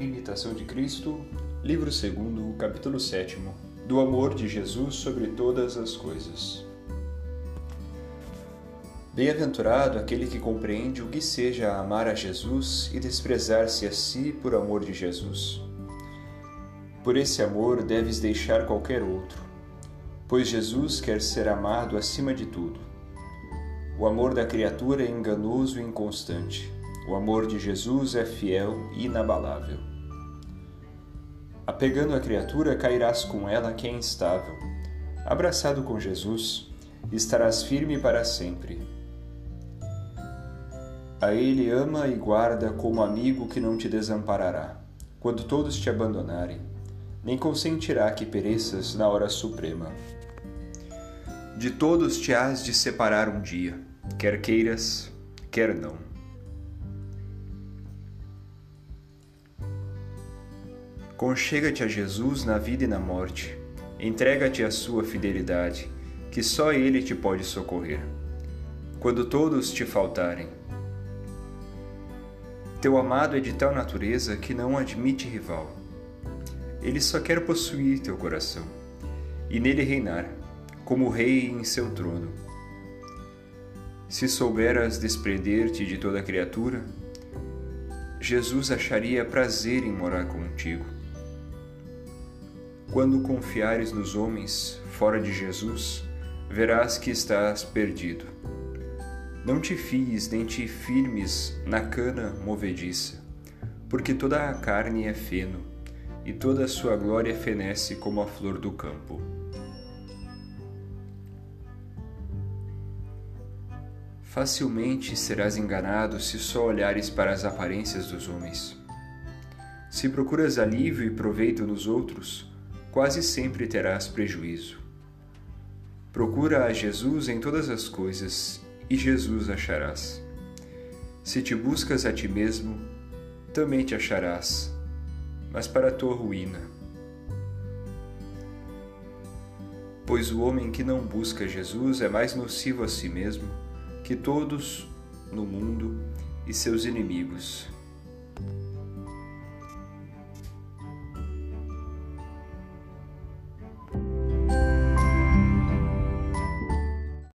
Imitação de Cristo, livro 2, capítulo 7, do amor de Jesus sobre todas as coisas. Bem-aventurado aquele que compreende o que seja amar a Jesus e desprezar-se a si por amor de Jesus. Por esse amor deves deixar qualquer outro, pois Jesus quer ser amado acima de tudo. O amor da criatura é enganoso e inconstante. O amor de Jesus é fiel e inabalável. Apegando a criatura, cairás com ela que é instável. Abraçado com Jesus, estarás firme para sempre. A Ele ama e guarda como amigo que não te desamparará, quando todos te abandonarem, nem consentirá que pereças na hora suprema. De todos te hás de separar um dia, quer queiras, quer não. Conchega-te a Jesus na vida e na morte. Entrega-te à sua fidelidade, que só Ele te pode socorrer. Quando todos te faltarem. Teu amado é de tal natureza que não admite rival. Ele só quer possuir teu coração e nele reinar, como rei em seu trono. Se souberas desprender-te de toda criatura, Jesus acharia prazer em morar contigo quando confiares nos homens fora de Jesus, verás que estás perdido. Não te fies nem te firmes na cana movediça, porque toda a carne é feno, e toda a sua glória fenece como a flor do campo. Facilmente serás enganado se só olhares para as aparências dos homens. Se procuras alívio e proveito nos outros, quase sempre terás prejuízo. Procura a Jesus em todas as coisas e Jesus acharás. Se te buscas a ti mesmo, também te acharás, mas para a tua ruína. Pois o homem que não busca Jesus é mais nocivo a si mesmo que todos no mundo e seus inimigos.